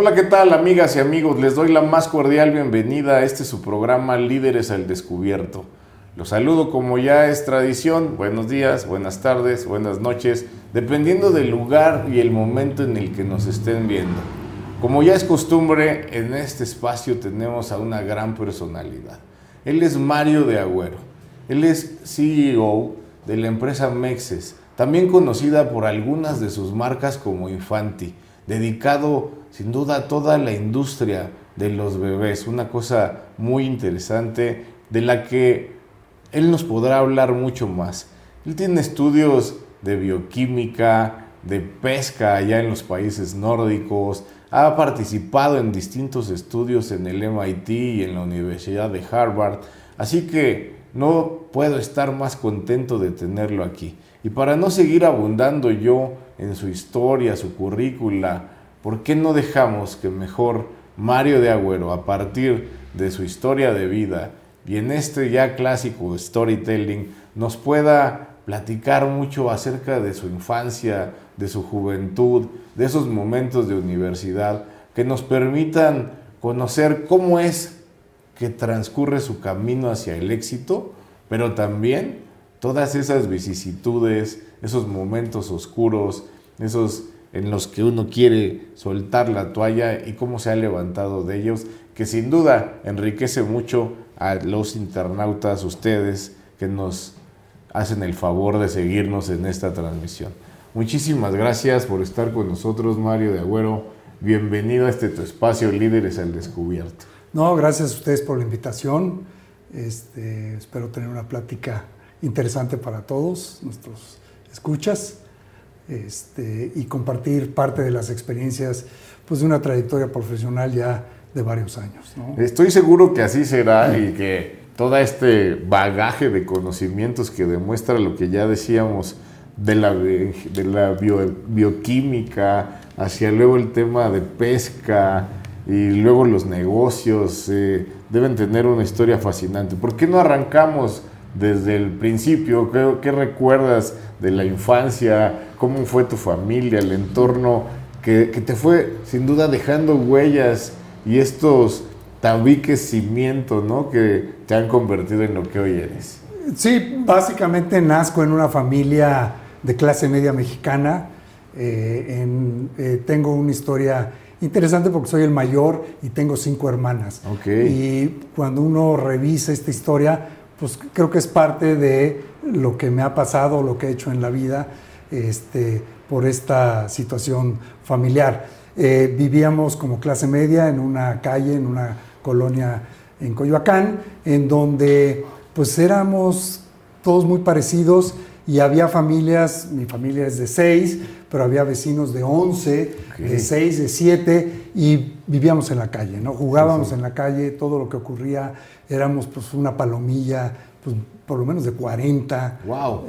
Hola, ¿qué tal amigas y amigos? Les doy la más cordial bienvenida a este su programa Líderes al Descubierto. Los saludo como ya es tradición. Buenos días, buenas tardes, buenas noches, dependiendo del lugar y el momento en el que nos estén viendo. Como ya es costumbre, en este espacio tenemos a una gran personalidad. Él es Mario de Agüero. Él es CEO de la empresa Mexes, también conocida por algunas de sus marcas como Infanti, dedicado sin duda toda la industria de los bebés, una cosa muy interesante de la que él nos podrá hablar mucho más. Él tiene estudios de bioquímica, de pesca allá en los países nórdicos, ha participado en distintos estudios en el MIT y en la Universidad de Harvard, así que no puedo estar más contento de tenerlo aquí. Y para no seguir abundando yo en su historia, su currícula, ¿por qué no dejamos que mejor Mario de Agüero, a partir de su historia de vida y en este ya clásico storytelling, nos pueda platicar mucho acerca de su infancia, de su juventud, de esos momentos de universidad, que nos permitan conocer cómo es que transcurre su camino hacia el éxito, pero también todas esas vicisitudes, esos momentos oscuros, esos en los que uno quiere soltar la toalla y cómo se ha levantado de ellos, que sin duda enriquece mucho a los internautas, ustedes, que nos hacen el favor de seguirnos en esta transmisión. Muchísimas gracias por estar con nosotros, Mario de Agüero. Bienvenido a este tu espacio, Líderes al Descubierto. No, gracias a ustedes por la invitación. Este, espero tener una plática interesante para todos nuestros escuchas este, y compartir parte de las experiencias pues, de una trayectoria profesional ya de varios años. Estoy seguro que así será y que todo este bagaje de conocimientos que demuestra lo que ya decíamos de la, de la bioquímica, hacia luego el tema de pesca y luego los negocios, eh, deben tener una historia fascinante. ¿Por qué no arrancamos desde el principio? ¿Qué, ¿Qué, recuerdas de la infancia? ¿Cómo fue tu familia, el entorno que, que te fue sin duda dejando huellas y estos tabiques cimientos ¿no? que te han convertido en lo que hoy eres? Sí, básicamente nazco en una familia de clase media mexicana. Eh, eh, tengo una historia interesante porque soy el mayor y tengo cinco hermanas. Y cuando uno revisa esta historia, pues creo que es parte de lo que me ha pasado, lo que he hecho en la vida este, por esta situación familiar. Eh, vivíamos como clase media en una calle, en una colonia en Coyoacán, en donde pues éramos todos muy parecidos y había familias, mi familia es de seis, pero había vecinos de once, de seis, de siete, y vivíamos en la calle, ¿no? Jugábamos en la calle, todo lo que ocurría, éramos pues una palomilla, pues por lo menos de 40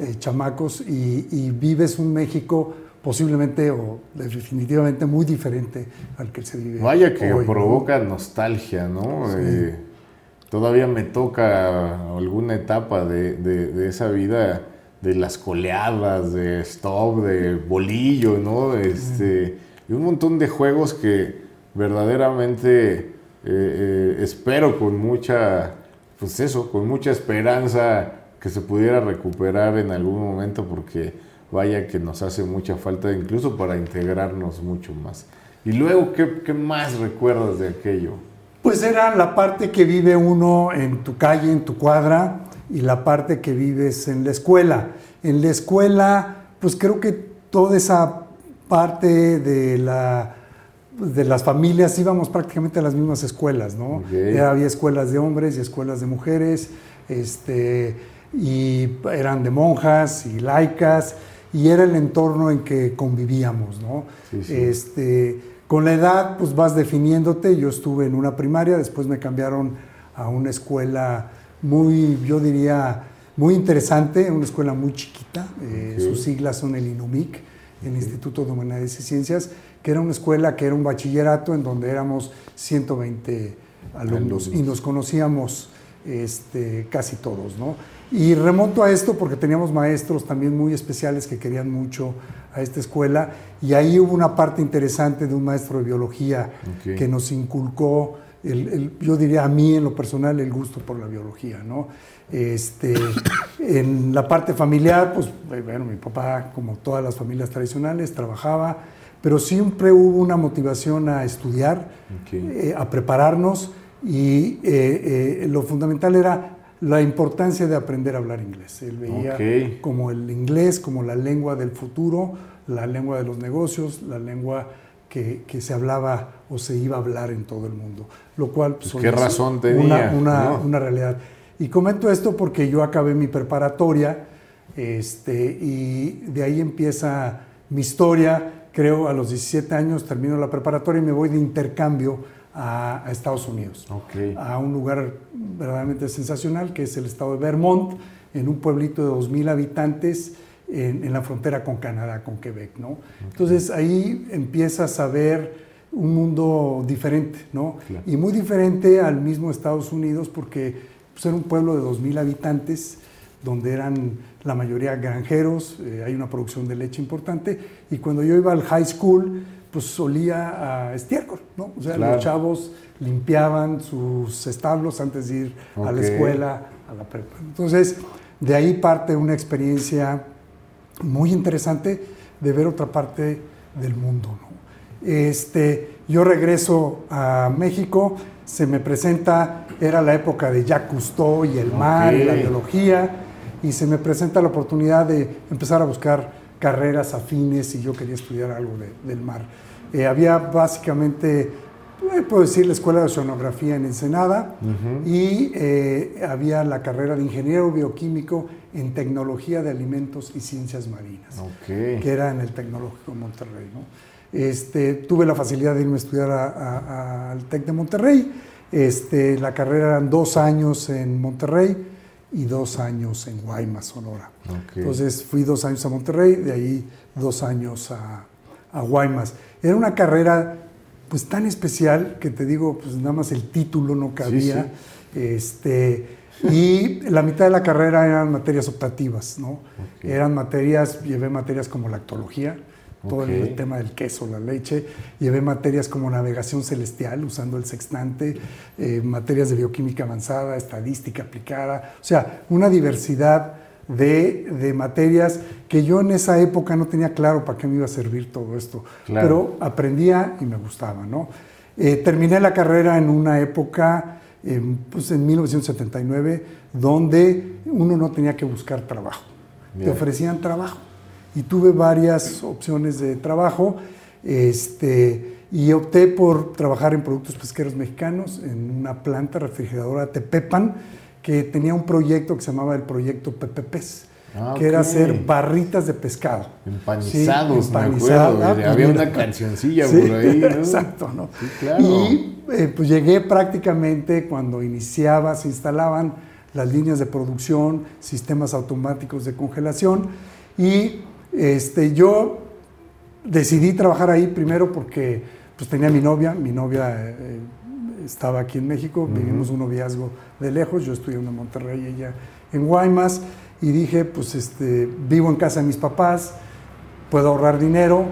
eh, chamacos, y, vives un México posiblemente o definitivamente muy diferente al que se vive. Vaya que provoca nostalgia, ¿no? Eh, todavía me toca alguna etapa de, de esa vida de las coleadas, de stop, de bolillo, ¿no? Este, y un montón de juegos que verdaderamente eh, eh, espero con mucha, pues eso, con mucha esperanza que se pudiera recuperar en algún momento porque vaya que nos hace mucha falta incluso para integrarnos mucho más. Y luego, ¿qué, qué más recuerdas de aquello? Pues era la parte que vive uno en tu calle, en tu cuadra, y la parte que vives en la escuela. En la escuela, pues creo que toda esa parte de, la, de las familias íbamos prácticamente a las mismas escuelas, ¿no? había escuelas de hombres y escuelas de mujeres, este, y eran de monjas y laicas, y era el entorno en que convivíamos, ¿no? Este, con la edad, pues vas definiéndote. Yo estuve en una primaria, después me cambiaron a una escuela muy, yo diría, muy interesante, una escuela muy chiquita, eh, sus siglas son el INUMIC, el Instituto de Humanidades y Ciencias, que era una escuela que era un bachillerato en donde éramos 120 alumnos, y nos conocíamos este, casi todos, ¿no? Y remonto a esto porque teníamos maestros también muy especiales que querían mucho a esta escuela y ahí hubo una parte interesante de un maestro de biología que nos inculcó, el, yo diría a mí en lo personal, el gusto por la biología. ¿no? Este, en la parte familiar, pues bueno, mi papá, como todas las familias tradicionales, trabajaba, pero siempre hubo una motivación a estudiar, eh, a prepararnos y eh, eh, lo fundamental era la importancia de aprender a hablar inglés. Él veía como el inglés, como la lengua del futuro, la lengua de los negocios, la lengua que, se hablaba o se iba a hablar en todo el mundo. Lo cual pues, ¿Qué razón tenía? Una, una, realidad. Y comento esto porque yo acabé mi preparatoria este, y de ahí empieza mi historia. Creo a los 17 años termino la preparatoria y me voy de intercambio a, Estados Unidos, a un lugar verdaderamente sensacional que es el estado de Vermont, en un pueblito de 2.000 habitantes en, la frontera con Canadá, con Quebec. ¿no? Entonces ahí empiezas a ver un mundo diferente, ¿no? Y muy diferente al mismo Estados Unidos porque pues, era un pueblo de 2.000 habitantes donde eran la mayoría granjeros, eh, hay una producción de leche importante, y cuando yo iba al high school, pues solía a estiércol, ¿no? O sea, los chavos limpiaban sus establos antes de ir a la escuela, a la prepa. Entonces, de ahí parte una experiencia muy interesante de ver otra parte del mundo, ¿no? Este, yo regreso a México, se me presenta, era la época de Jacques Cousteau y el mar y la biología, y se me presenta la oportunidad de empezar a buscar carreras afines y yo quería estudiar algo del mar. Eh, había básicamente, puedo decir, la Escuela de Oceanografía en Ensenada y eh, había la carrera de Ingeniero Bioquímico en Tecnología de Alimentos y Ciencias Marinas, que era en el Tecnológico de Monterrey. Este, tuve la facilidad de irme a estudiar al TEC de Monterrey. Este, la carrera eran dos años en Monterrey y dos años en Guaymas, Sonora. Entonces fui dos años a Monterrey, de ahí dos años a, a, Guaymas. Era una carrera pues tan especial que te digo, pues nada más el título no cabía. Este, y la mitad de la carrera eran materias optativas, ¿no? Eran materias, llevé materias como lactología, todo el tema del queso, la leche. Llevé materias como navegación celestial usando el sextante, eh, materias de bioquímica avanzada, estadística aplicada, o sea, una diversidad de, materias que yo en esa época no tenía claro para qué me iba a servir todo esto, pero aprendía y me gustaba, ¿no? Eh, terminé la carrera en una época, pues en 1979, donde uno no tenía que buscar trabajo, te ofrecían trabajo. Y tuve varias opciones de trabajo este, y opté por trabajar en productos pesqueros mexicanos en una planta refrigeradora Tepepan que tenía un proyecto que se llamaba el proyecto PPPs. Ah, que era hacer barritas de pescado. Empanizados, me acuerdo. Ah, había pues una cancioncilla por ahí. Exacto, ¿no? Y eh, pues llegué prácticamente cuando iniciaba, se instalaban las líneas de producción, sistemas automáticos de congelación y este, yo decidí trabajar ahí primero porque pues, tenía mi novia, mi novia eh, estaba aquí en México, vivimos un noviazgo de lejos, yo estudié en Monterrey, ella en Guaymas, y dije, pues este, vivo en casa de mis papás, puedo ahorrar dinero,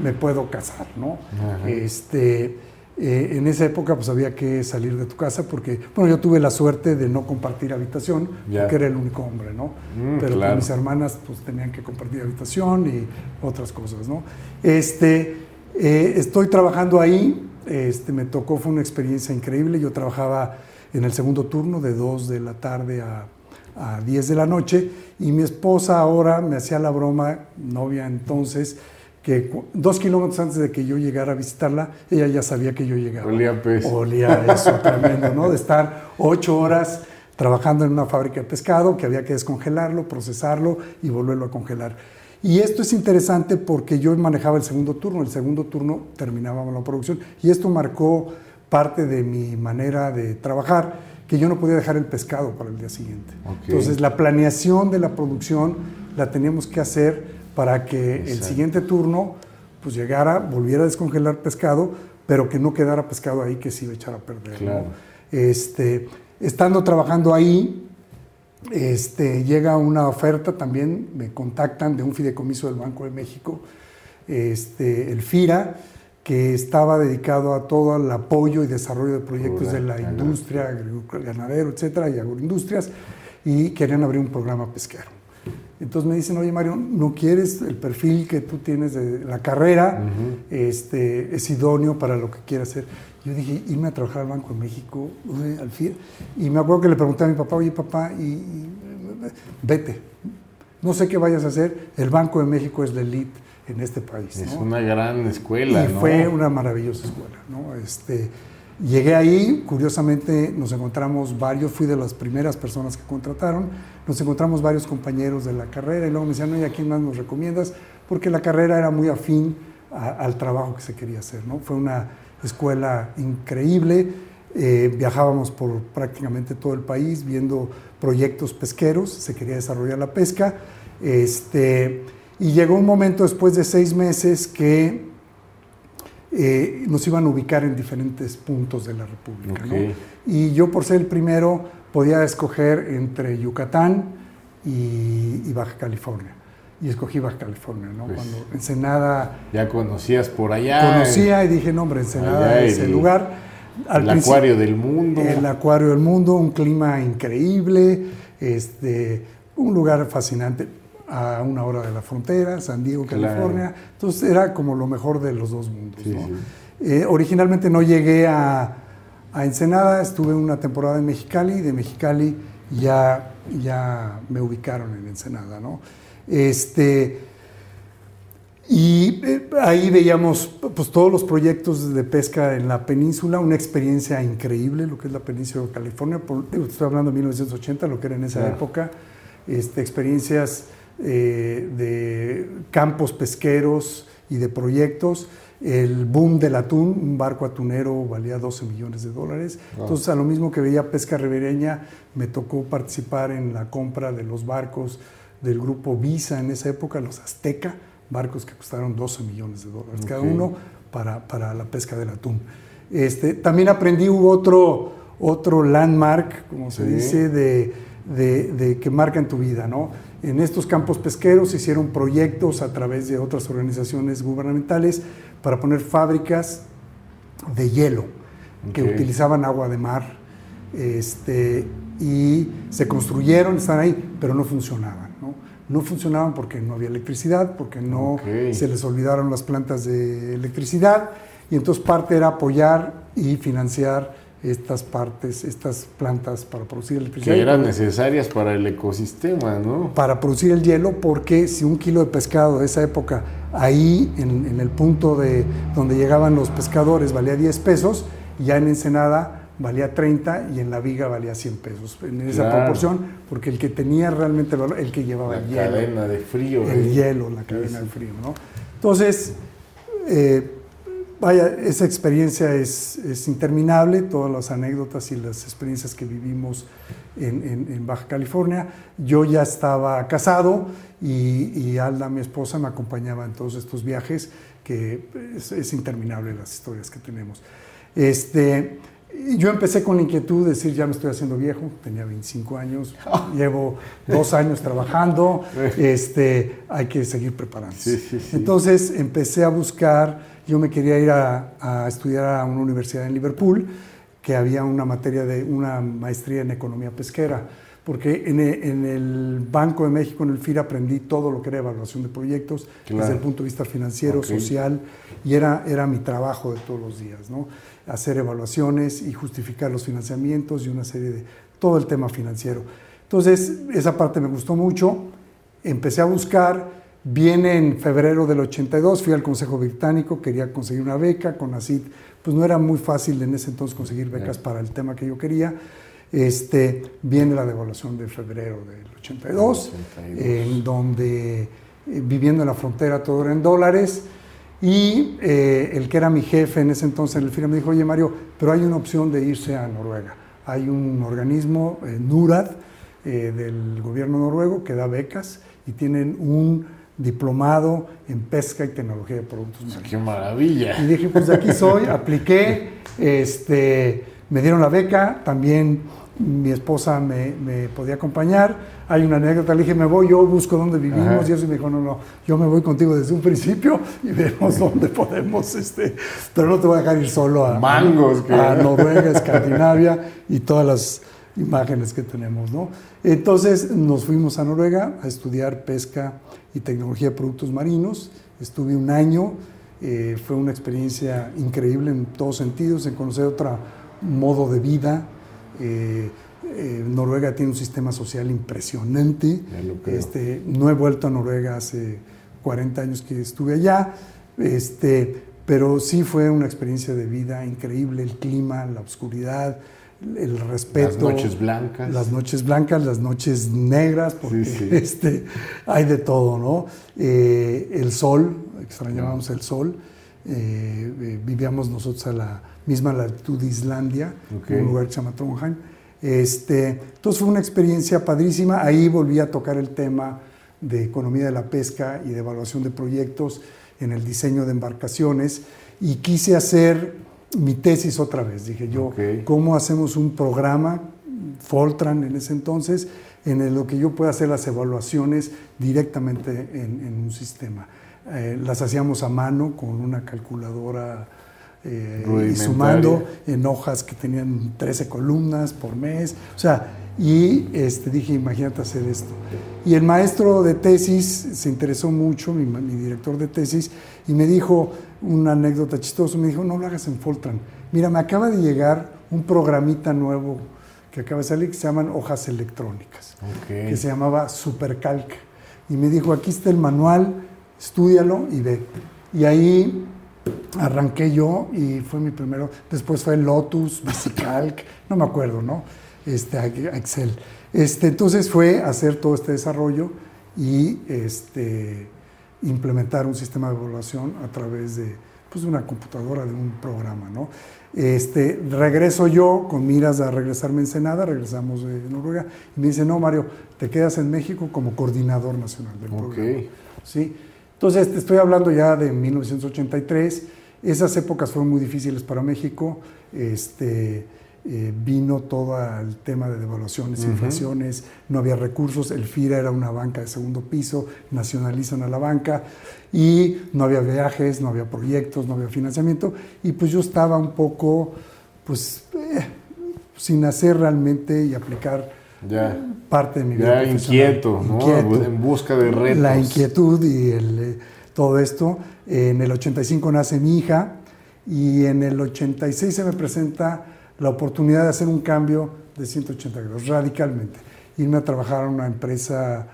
me puedo casar, ¿no? Este, eh, en esa época pues había que salir de tu casa porque, bueno, yo tuve la suerte de no compartir habitación, porque era el único hombre, ¿no? Mm, Pero mis hermanas pues tenían que compartir habitación y otras cosas, ¿no? Este, eh, estoy trabajando ahí, este, me tocó, fue una experiencia increíble, yo trabajaba en el segundo turno de 2 de la tarde a, a 10 de la noche y mi esposa ahora me hacía la broma, novia entonces, que dos kilómetros antes de que yo llegara a visitarla, ella ya sabía que yo llegaba. Olía pez. Olía eso tremendo, ¿no? De estar ocho horas trabajando en una fábrica de pescado, que había que descongelarlo, procesarlo y volverlo a congelar. Y esto es interesante porque yo manejaba el segundo turno, el segundo turno terminábamos la producción y esto marcó parte de mi manera de trabajar, que yo no podía dejar el pescado para el día siguiente. Entonces la planeación de la producción la teníamos que hacer para que el siguiente turno pues llegara, volviera a descongelar pescado, pero que no quedara pescado ahí que se iba a echar a perder. Este, estando trabajando ahí, este, llega una oferta también, me contactan de un fideicomiso del Banco de México, este, el FIRA, que estaba dedicado a todo el apoyo y desarrollo de proyectos de la industria, ganadero, etcétera, y agroindustrias, y querían abrir un programa pesquero. Entonces me dicen, oye Mario, ¿no quieres el perfil que tú tienes de la carrera? este, es idóneo para lo que quieras hacer. Yo dije, irme a trabajar al Banco de México, al FIR. Y me acuerdo que le pregunté a mi papá, oye papá, y, vete, no sé qué vayas a hacer, el Banco de México es la elite en este país. Es una gran escuela. Y fue una maravillosa escuela. ¿no? Este, llegué ahí, curiosamente nos encontramos varios, fui de las primeras personas que contrataron, nos encontramos varios compañeros de la carrera y luego me decían, oye, ¿a quién más nos recomiendas? Porque la carrera era muy afín al trabajo que se quería hacer. ¿no? Fue una escuela increíble. Eh, viajábamos por prácticamente todo el país viendo proyectos pesqueros, se quería desarrollar la pesca. Este, y llegó un momento después de seis meses que eh, nos iban a ubicar en diferentes puntos de la República. Y yo por ser el primero podía escoger entre Yucatán y, Baja California. Y escogí Baja California, ¿no? Pues Cuando Ensenada... Ya conocías por allá. Conocía y dije, no, hombre, Ensenada es el, lugar. el acuario del mundo. El acuario del mundo, un clima increíble, este, un lugar fascinante a una hora de la frontera, San Diego, California. Entonces era como lo mejor de los dos mundos. Eh, originalmente no llegué a, Ensenada, estuve una temporada en Mexicali, de Mexicali ya, ya me ubicaron en Ensenada. ¿no? Este, y eh, ahí veíamos pues, todos los proyectos de pesca en la península, una experiencia increíble, lo que es la península de California. estoy hablando de 1980, lo que era en esa época. Este, experiencias eh, de campos pesqueros y de proyectos. El boom del atún, un barco atunero valía 12 millones de dólares. Entonces, a lo mismo que veía pesca ribereña, me tocó participar en la compra de los barcos del grupo Visa en esa época, los Azteca, barcos que costaron 12 millones de dólares cada uno para, para, la pesca del atún. Este, también aprendí, hubo otro, otro landmark, como se dice, de, de, de, que marcan tu vida, ¿no? En estos campos pesqueros se hicieron proyectos a través de otras organizaciones gubernamentales para poner fábricas de hielo que utilizaban agua de mar este, y se construyeron, están ahí, pero no funcionaban. ¿no? no funcionaban porque no había electricidad, porque no se les olvidaron las plantas de electricidad y entonces parte era apoyar y financiar estas partes, estas plantas para producir electricidad. Que eran necesarias para el ecosistema, ¿no? Para producir el hielo, porque si un kilo de pescado de esa época, ahí en, el punto de donde llegaban los pescadores valía 10 pesos, ya en Ensenada valía 30 y en la viga valía 100 pesos, en esa proporción, porque el que tenía realmente valor, el que llevaba la el hielo. La cadena de frío. El ¿eh? hielo, la cadena de frío, ¿no? Entonces, eh, Vaya, esa experiencia es, interminable, todas las anécdotas y las experiencias que vivimos en, Baja California. Yo ya estaba casado y, Alda, mi esposa, me acompañaba en todos estos viajes, que es, interminable las historias que tenemos. Este, yo empecé con la inquietud de decir, ya me estoy haciendo viejo, tenía 25 años, llevo dos años trabajando, este, hay que seguir preparándose. Entonces empecé a buscar yo me quería ir a, estudiar a una universidad en Liverpool, que había una materia de una maestría en economía pesquera, porque en el, Banco de México, en el FIR, aprendí todo lo que era evaluación de proyectos desde el punto de vista financiero, social, y era, era mi trabajo de todos los días, ¿no? hacer evaluaciones y justificar los financiamientos y una serie de todo el tema financiero. Entonces, esa parte me gustó mucho, empecé a buscar Viene en febrero del 82, fui al Consejo Británico, quería conseguir una beca con ACID, pues no era muy fácil en ese entonces conseguir becas para el tema que yo quería. Este, viene la devaluación de febrero del 82, en donde eh, viviendo en la frontera todo era en dólares. Y eh, el que era mi jefe en ese entonces en el FIRA me dijo, oye Mario, pero hay una opción de irse a Noruega. Hay un organismo, eh, NURAD, del gobierno noruego, que da becas y tienen un diplomado en pesca y tecnología de productos marinos. ¡Qué maravilla! Y dije, pues aquí soy, apliqué, este, me dieron la beca, también mi esposa me, me, podía acompañar. Hay una anécdota, le dije, me voy, yo busco dónde vivimos. Y eso me dijo, no, no, yo me voy contigo desde un principio y vemos dónde podemos, este, pero no te voy a dejar ir solo a, Mangos, a, Noruega, Escandinavia y todas las imágenes que tenemos. ¿no? Entonces nos fuimos a Noruega a estudiar pesca y tecnología de productos marinos. Estuve un año, eh, fue una experiencia increíble en todos sentidos, en conocer otro modo de vida eh, eh, Noruega tiene un sistema social impresionante. Este, no he vuelto a Noruega hace 40 años que estuve allá, este, pero sí fue una experiencia de vida increíble, el clima, la oscuridad, el respeto. Las noches blancas. Las noches blancas, las noches negras, porque Este, hay de todo, ¿no? Eh, el sol, extrañábamos el sol. vivíamos nosotros a la misma latitud de Islandia, en un lugar que se llama Trondheim. Este, entonces fue una experiencia padrísima. Ahí volví a tocar el tema de economía de la pesca y de evaluación de proyectos en el diseño de embarcaciones y quise hacer mi tesis otra vez. Dije yo, ¿cómo hacemos un programa, Foltran en ese entonces, en lo que yo pueda hacer las evaluaciones directamente en, un sistema? Eh, las hacíamos a mano con una calculadora eh, y sumando en hojas que tenían 13 columnas por mes. O sea, y este, dije, imagínate hacer esto. Y el maestro de tesis se interesó mucho, mi, director de tesis, y me dijo una anécdota chistosa, me dijo, no lo hagas en Foltran. Mira, me acaba de llegar un programita nuevo que acaba de salir que se llaman hojas electrónicas, que se llamaba Supercalc. Y me dijo, aquí está el manual, estudialo y ve. Y ahí arranqué yo y fue mi primero. Después fue Lotus, Bicicalc, no me acuerdo, ¿no? Este, Excel. Este, entonces fue hacer todo este desarrollo y este, implementar un sistema de evaluación a través de pues, una computadora, de un programa, ¿no? Este, regreso yo con miras a regresarme en Ensenada, regresamos de Noruega, y me dice, no, Mario, te quedas en México como coordinador nacional del programa. ¿Sí? Entonces, te estoy hablando ya de 1983. Esas épocas fueron muy difíciles para México. Este, eh, vino todo el tema de devaluaciones, inflaciones, no había recursos, el FIRA era una banca de segundo piso, nacionalizan a la banca y no había viajes, no había proyectos, no había financiamiento y pues yo estaba un poco pues eh, sin hacer realmente y aplicar ya, parte de mi vida. Ya inquieto, ¿no? en busca de retos. La inquietud y el, eh, todo esto. En el 85 nace mi hija y en el 86 se me presenta la oportunidad de hacer un cambio de 180 grados, radicalmente. Irme a trabajar a una empresa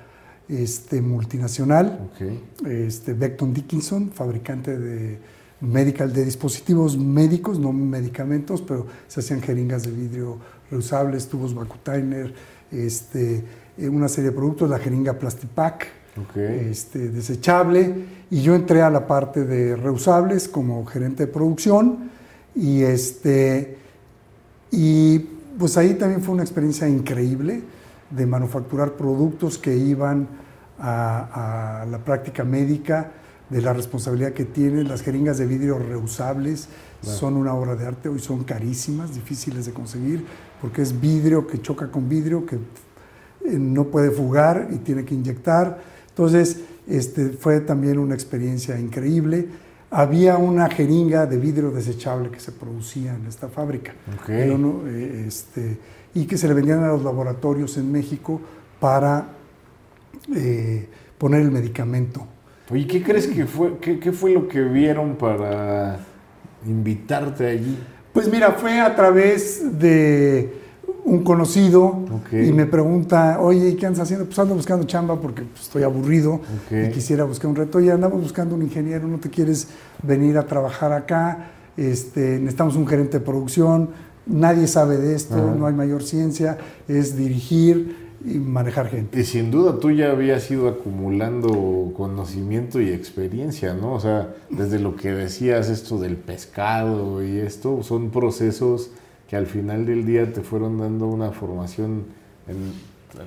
este, multinacional, este, Beckton Dickinson, fabricante de medical, de dispositivos médicos, no medicamentos, pero se hacían jeringas de vidrio reusables, tubos Vacutainer, este, eh, una serie de productos, la jeringa Plastipack, este, desechable, y yo entré a la parte de reusables como gerente de producción, y, este, y pues ahí también fue una experiencia increíble de manufacturar productos que iban a, a la práctica médica, de la responsabilidad que tienen. Las jeringas de vidrio reusables son una obra de arte, hoy son carísimas, difíciles de conseguir, porque es vidrio que choca con vidrio, que eh, no puede fugar y tiene que inyectar. Entonces, este, fue también una experiencia increíble. Había una jeringa de vidrio desechable que se producía en esta fábrica. Eh, este, y que se le vendían a los laboratorios en México para eh, poner el medicamento. ¿Y ¿qué crees que fue, qué, fue lo que vieron para invitarte allí? Pues mira, fue a través de un conocido y me pregunta, oye, ¿qué andas haciendo? Pues ando buscando chamba porque pues, estoy aburrido y quisiera buscar un reto. Y andamos buscando un ingeniero, ¿no te quieres venir a trabajar acá? Este, necesitamos un gerente de producción, nadie sabe de esto, no hay mayor ciencia, es dirigir y manejar gente. Y sin duda tú ya habías ido acumulando conocimiento y experiencia, ¿no? O sea, desde lo que decías, esto del pescado y esto, son procesos que al final del día te fueron dando una formación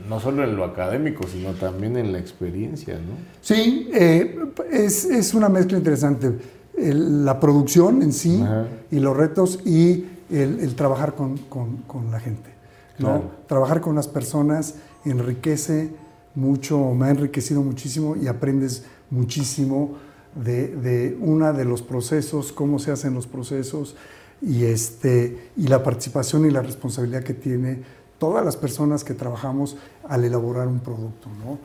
no solo en lo académico, sino también en la experiencia, ¿no? Sí, eh, es, una mezcla interesante. la producción en sí y los retos y el, trabajar con, con la gente ¿no? Trabajar con las personas enriquece mucho, me ha enriquecido muchísimo y aprendes muchísimo de, de una de los procesos, cómo se hacen los procesos y, este, y la participación y la responsabilidad que tiene todas las personas que trabajamos al elaborar un producto. ¿no?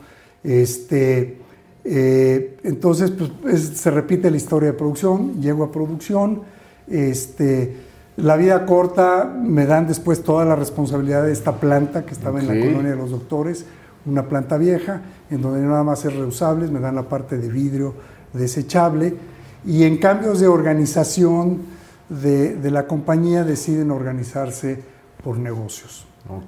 Este, eh, entonces, pues, se repite la historia de producción, llego a producción, este, la vida corta, me dan después toda la responsabilidad de esta planta que estaba en la colonia de los doctores, una planta vieja, en donde nada más es reusable, me dan la parte de vidrio desechable, y en cambios de organización de, la compañía deciden organizarse por negocios.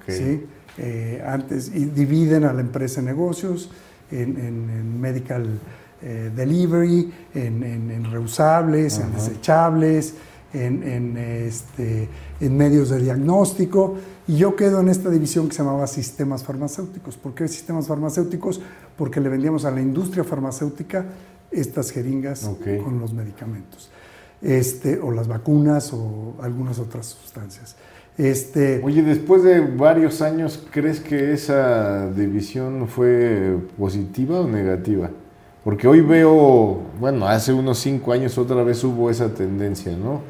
¿sí? Eh, antes, y dividen a la empresa en negocios, en, medical eh, delivery, en, reusables, en desechables, en, este, en medios de diagnóstico. Y yo quedo en esta división que se llamaba sistemas farmacéuticos. ¿Por qué sistemas farmacéuticos? Porque le vendíamos a la industria farmacéutica estas jeringas con los medicamentos. Este, o las vacunas o algunas otras sustancias. Este, Oye, después de varios años, ¿crees que esa división fue positiva o negativa? Porque hoy veo, bueno, hace unos cinco años otra vez hubo esa tendencia, ¿no?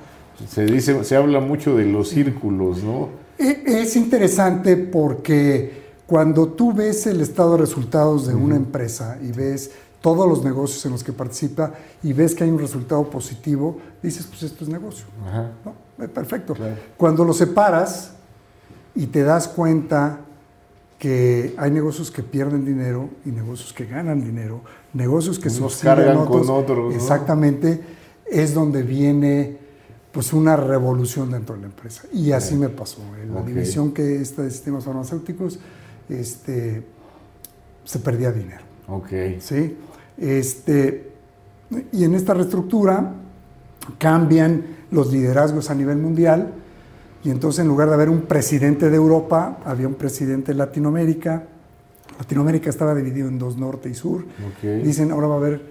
Se dice, se habla mucho de los círculos, ¿no? E, es interesante porque cuando tú ves el estado de resultados de una empresa y ves todos los negocios en los que participa y ves que hay un resultado positivo, dices, pues esto es negocio. Eh, perfecto. Cuando lo separas y te das cuenta que hay negocios que pierden dinero y negocios que ganan dinero, negocios que Nos cargan con otros. Exactamente, es donde viene pues una revolución dentro de la empresa. Y así me pasó. En la división que está de sistemas farmacéuticos, este, se perdía dinero. Ok. ¿Sí? Este, y en esta reestructura cambian los liderazgos a nivel mundial y entonces en lugar de haber un presidente de Europa, había un presidente de Latinoamérica. Latinoamérica estaba dividido en dos, norte y sur. Dicen, ahora va a haber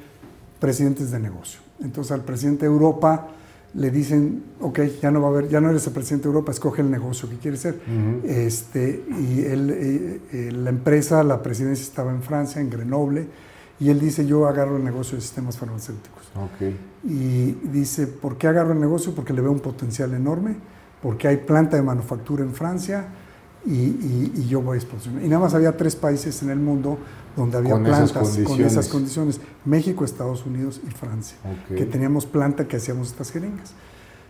presidentes de negocio. Entonces al presidente de Europa le dicen, ok, ya no va a haber, ya no eres el presidente de Europa, escoge el negocio que quieres ser. este, y él, eh, eh, la empresa, la presidencia estaba en Francia, en Grenoble, y él dice, yo agarro el negocio de sistemas farmacéuticos. Okay. Y dice, ¿por qué agarro el negocio? Porque le veo un potencial enorme, porque hay planta de manufactura en Francia y, yo voy a explosionar. Y nada más había tres países en el mundo donde había plantas con esas condiciones. México, Estados Unidos y Francia, que teníamos planta que hacíamos estas jeringas.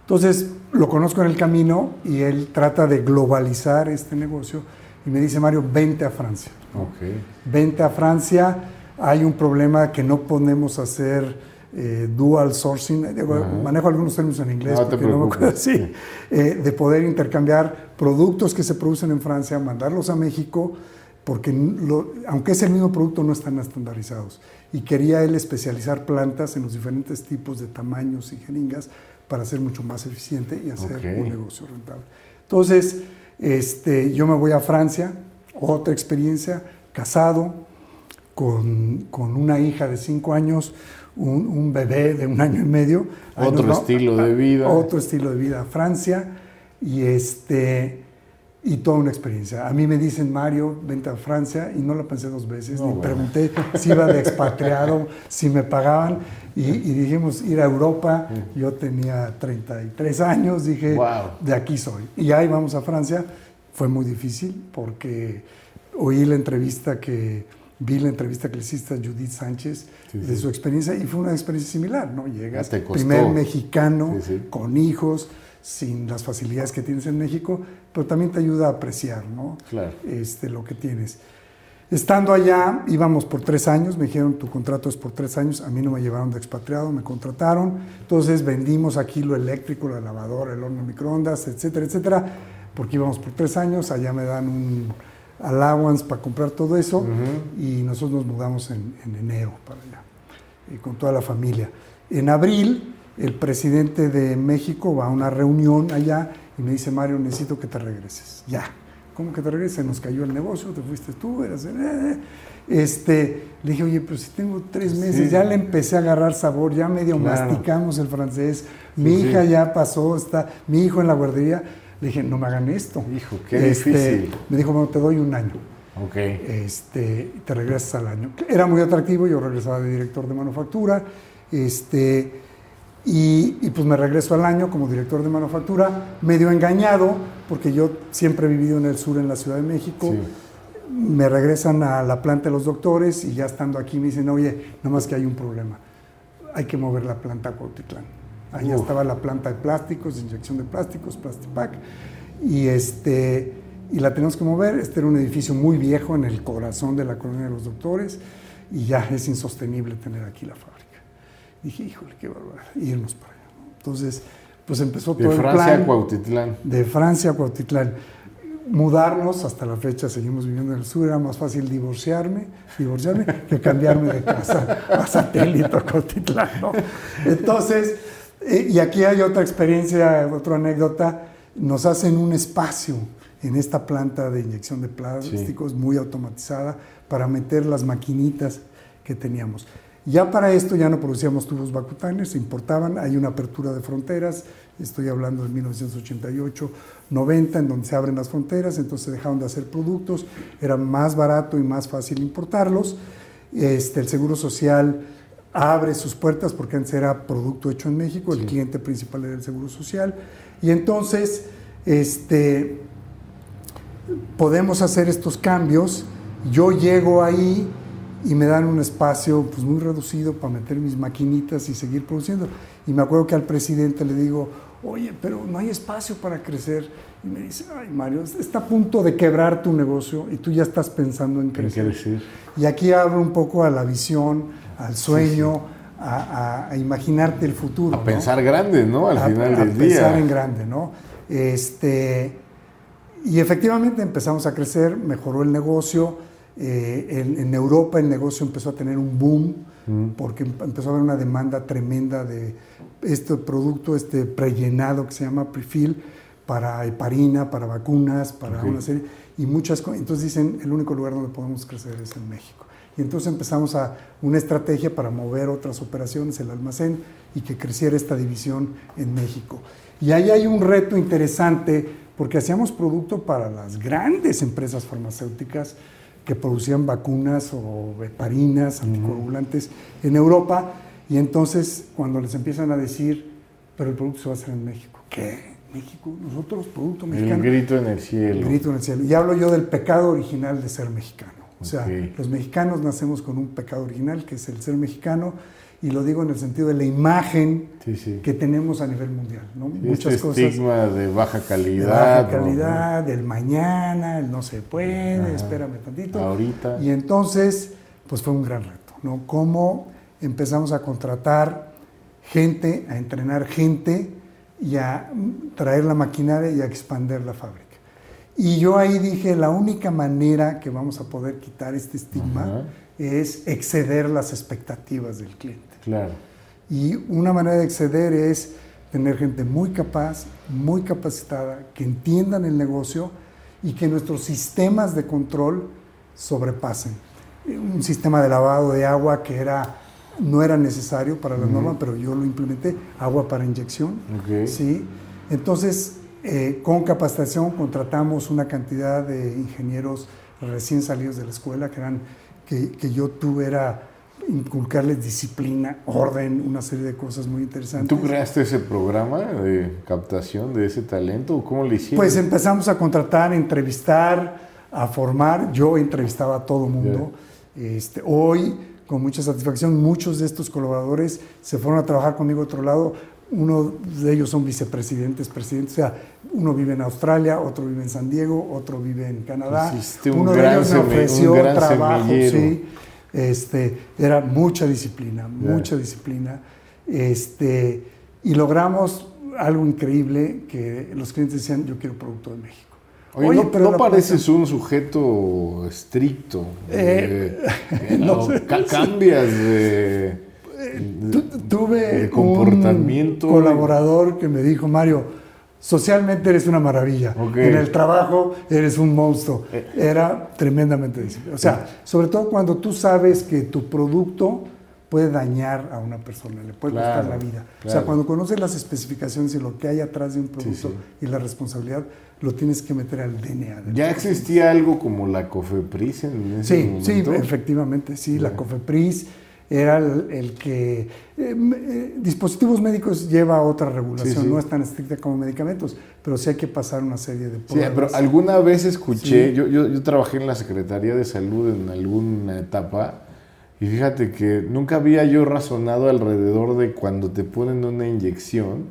Entonces, lo conozco en el camino y él trata de globalizar este negocio y me dice, Mario, vente a Francia. Okay. Vente a Francia hay un problema que no podemos hacer eh, dual sourcing, manejo algunos términos en inglés no porque no me acuerdo así, eh, de poder intercambiar productos que se producen en Francia, mandarlos a México, porque aunque es el mismo producto no están estandarizados. Y quería él especializar plantas en los diferentes tipos de tamaños y jeringas para ser mucho más eficiente y hacer un negocio rentable. Entonces, este, yo me voy a Francia, otra experiencia, casado, con, con una hija de cinco años, un, un, bebé de un año y medio. Otro estilo de vida. Otro estilo de vida. Francia y, este, y toda una experiencia. A mí me dicen, Mario, vente a Francia y no la pensé dos veces, ni pregunté si iba de expatriado, si me pagaban. Y, y, dijimos ir a Europa. Yo tenía 33 años, dije, de aquí soy. Y ahí vamos a Francia. Fue muy difícil porque oí la entrevista que vi la entrevista que le hiciste a Judith Sánchez de su experiencia y fue una experiencia similar, ¿no? Llegas, primer mexicano, con hijos, sin las facilidades que tienes en México, pero también te ayuda a apreciar, ¿no? Este, lo que tienes. Estando allá, íbamos por tres años, me dijeron tu contrato es por tres años, a mí no me llevaron de expatriado, me contrataron, entonces vendimos aquí lo eléctrico, la lavadora, el horno microondas, etcétera, etcétera, porque íbamos por tres años, allá me dan un allowance para comprar todo eso y nosotros nos mudamos en, enero para allá, y con toda la familia. En abril, el presidente de México va a una reunión allá y me dice, Mario, necesito que te regreses, ya. ¿Cómo que te regreses? Nos cayó el negocio, te fuiste tú, eras... Eh, eh". Este, le dije, oye, pero si tengo tres meses, ya le empecé a agarrar sabor, ya medio masticamos el francés, mi hija ya pasó, está, mi hijo en la guardería, Le dije, no me hagan esto. Hijo, qué Este, difícil. Me dijo, bueno, te doy un año. Ok. Este, te regresas al año. Era muy atractivo, yo regresaba de director de manufactura. Este, y, y pues me regreso al año como director de manufactura, medio engañado, porque yo siempre he vivido en el sur, en la Ciudad de México. Sí. Me regresan a la planta de los doctores y ya estando aquí me dicen, oye, nomás que hay un problema. Hay que mover la planta a Cuautitlán. Uf. estaba la planta de plásticos, de inyección de plásticos, Plastipac. Y, este, y la tenemos que mover. Este era un edificio muy viejo en el corazón de la colonia de los doctores y ya es insostenible tener aquí la fábrica. Dije, híjole, qué barbaridad. Irnos para allá. ¿no? Entonces, pues empezó De todo el Francia plan a Cuautitlán. de Francia a Cuautitlán. Mudarnos, hasta la fecha seguimos viviendo en el sur, era más fácil divorciarme, divorciarme que cambiarme de casa a satélite a Cuautitlán, ¿no? Entonces, eh, y aquí hay otra experiencia, otra anécdota, nos hacen un espacio en esta planta de inyección de plásticos muy automatizada para meter las maquinitas que teníamos. Ya para esto ya no producíamos tubos vacutanes, se importaban, hay una apertura de fronteras, estoy hablando de 1988, 90, en donde se abren las fronteras, entonces dejaron de hacer productos, era más barato y más fácil importarlos. Este, el Seguro Social abre sus puertas porque antes era producto hecho en México, el cliente principal era el Seguro Social, y entonces este, podemos hacer estos cambios. Yo llego ahí y me dan un espacio pues, muy reducido para meter mis maquinitas y seguir produciendo. Y me acuerdo que al presidente le digo, oye, pero no hay espacio para crecer. Y me dice, ay Mario, está a punto de quebrar tu negocio y tú ya estás pensando en ¿Qué crecer. decir? Y aquí hablo un poco a la visión, al sueño, A, a- a imaginarte el futuro. A ¿no? pensar grande, ¿no? Al a- final a del pensar día. en grande, ¿no? Este, y efectivamente empezamos a crecer, mejoró el negocio. Eh, en, en Europa el negocio empezó a tener un boom Mm. porque em- empezó a haber una demanda tremenda de este producto, este prellenado que se llama prefill para heparina, para vacunas, para Ok. una serie y muchas cosas. Entonces dicen el único lugar donde podemos crecer es en México. Y entonces empezamos a una estrategia para mover otras operaciones, el almacén, y que creciera esta división en México. Y ahí hay un reto interesante porque hacíamos producto para las grandes empresas farmacéuticas que producían vacunas o heparinas, anticoagulantes en Europa. Y entonces cuando les empiezan a decir, pero el producto se va a hacer en México. ¿Qué? ¿México? ¿Nosotros? ¿Producto El mexicano? grito en el cielo. El grito en el cielo. Y hablo yo del pecado original de ser mexicano. O sea, Ok. los mexicanos nacemos con un pecado original, que es el ser mexicano, y lo digo en el sentido de la imagen Sí, sí. que tenemos a nivel mundial. ¿no? Sí, Muchas este cosas estigma de baja de calidad. baja ¿no? calidad, del mañana, el no se puede, Ajá. espérame tantito. Ahorita. Y entonces, pues fue un gran reto, ¿no? Cómo empezamos a contratar gente, a entrenar gente y a traer la maquinaria y a expandir la fábrica. Y yo ahí dije, la única manera que vamos a poder quitar este estigma Ajá. Es exceder las expectativas del cliente. Claro. Y una manera de exceder es tener gente muy capaz, muy capacitada, que entiendan el negocio y que nuestros sistemas de control sobrepasen. Un sistema de lavado de agua que era, no era necesario para la norma, pero yo lo implementé, agua para inyección. Ok. ¿sí? Entonces, eh, con capacitación contratamos una cantidad de ingenieros recién salidos de la escuela que, eran, que, que yo tuve era inculcarles disciplina, orden, una serie de cosas muy interesantes. ¿Tú creaste ese programa de captación de ese talento? o ¿Cómo le hiciste? Pues empezamos a contratar, a entrevistar, a formar. Yo entrevistaba a todo mundo. Este, hoy, con mucha satisfacción, muchos de estos colaboradores se fueron a trabajar conmigo a otro lado. Uno de ellos son vicepresidentes, presidentes. O sea, uno vive en Australia, otro vive en San Diego, otro vive en Canadá. Un uno de ellos me un ofreció gran trabajo, semillero. sí. Este, era mucha disciplina, mucha disciplina. Este, y logramos algo increíble que los clientes decían, yo quiero producto de México. Oye, Oye, no, pero no pareces un sujeto estricto. Eh, eh, no, ca- cambias de, Tuve comportamiento. un colaborador que me dijo, Mario, socialmente eres una maravilla. En el trabajo eres un monstruo. Eh. Era tremendamente disciplinado. O sea, sobre todo cuando tú sabes que tu producto puede dañar a una persona, le puede costar la vida. O sea, cuando conoces las especificaciones y lo que hay atrás de un producto y la responsabilidad, lo tienes que meter al DNA. ¿Ya existía algo como la COFEPRIS en ese sí, Sí, efectivamente, sí, la COFEPRIS era el, que... Eh, eh, dispositivos médicos lleva otra regulación, no es tan estricta como medicamentos, pero sí hay que pasar una serie de pruebas. Sí, pero alguna vez escuché, yo, yo, yo trabajé en la Secretaría de Salud en alguna etapa y fíjate que nunca había yo razonado alrededor de cuando te ponen una inyección,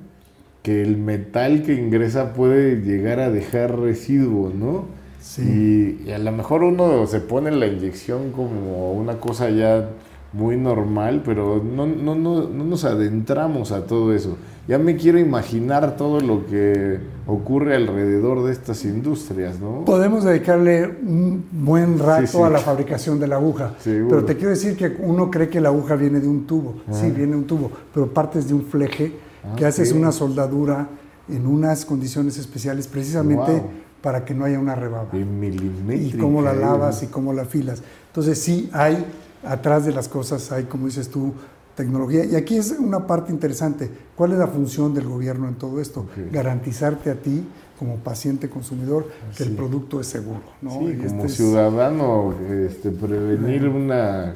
que el metal que ingresa puede llegar a dejar residuos, ¿no? Sí. Y, y, a lo mejor uno se pone la inyección como una cosa ya muy normal, pero no, no, no, no, nos adentramos a todo eso. Ya me quiero imaginar todo lo que ocurre alrededor de estas industrias, ¿no? Podemos dedicarle un buen rato a la fabricación de la aguja, pero te quiero decir que uno cree que la aguja viene de un tubo, sí, viene de un tubo, pero partes de un fleje que ah, haces una soldadura en unas condiciones especiales precisamente para que no haya una rebaba. Y cómo la lavas y cómo la filas. Entonces sí hay atrás de las cosas hay, como dices tú, tecnología. Y aquí es una parte interesante. ¿Cuál es la función del gobierno en todo esto? Garantizarte a ti, como paciente consumidor, que el producto es seguro. como este ciudadano, este, prevenir una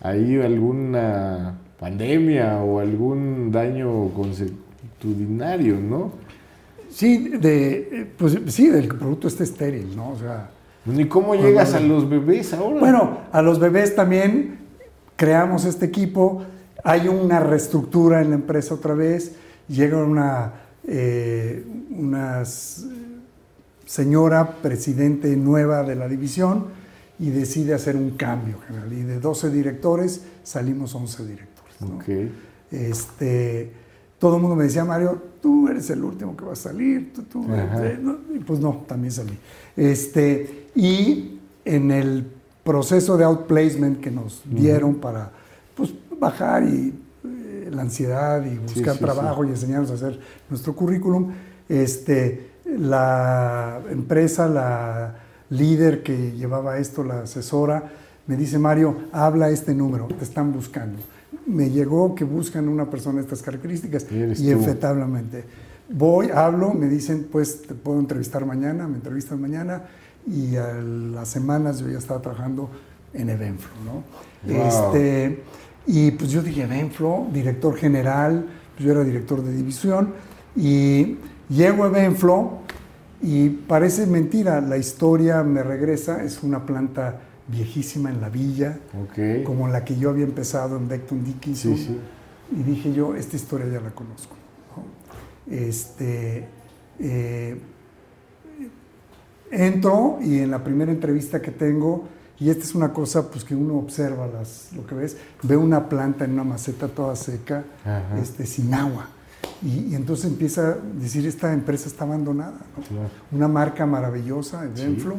ahí alguna pandemia o algún daño consuetudinario, ¿no? Sí, de, pues sí, el producto esté estéril, ¿no? O sea, ¿Y cómo llegas a los bebés ahora? Bueno, a los bebés también creamos este equipo, hay una reestructura en la empresa otra vez, llega una, eh, una señora presidente nueva de la división y decide hacer un cambio general. Y de 12 directores salimos 11 directores. Este, todo el mundo me decía, Mario, tú eres el último que va a salir, tú, eh, y pues no, también salí. Este, y en el proceso de outplacement que nos dieron para pues, bajar y, eh, la ansiedad y buscar trabajo y enseñarnos a hacer nuestro currículum, este, la empresa, la líder que llevaba esto, la asesora, me dice, Mario, habla este número, te están buscando me llegó que buscan una persona de estas características y efectivamente voy, hablo, me dicen, pues te puedo entrevistar mañana, me entrevistan mañana y a las semanas yo ya estaba trabajando en Evenflo, ¿no? Este, y pues yo dije, Evenflo, director general, pues yo era director de división y llego a Evenflo y parece mentira, la historia me regresa, es una planta viejísima en la villa, como la que yo había empezado en Beckton Dickinson. Y dije yo, esta historia ya la conozco. Este, eh, entro y en la primera entrevista que tengo, y esta es una cosa pues, que uno observa las, lo que ves, ve una planta en una maceta toda seca, este, sin agua. Y, entonces empieza a decir, esta empresa está abandonada. Una marca maravillosa, el Enflo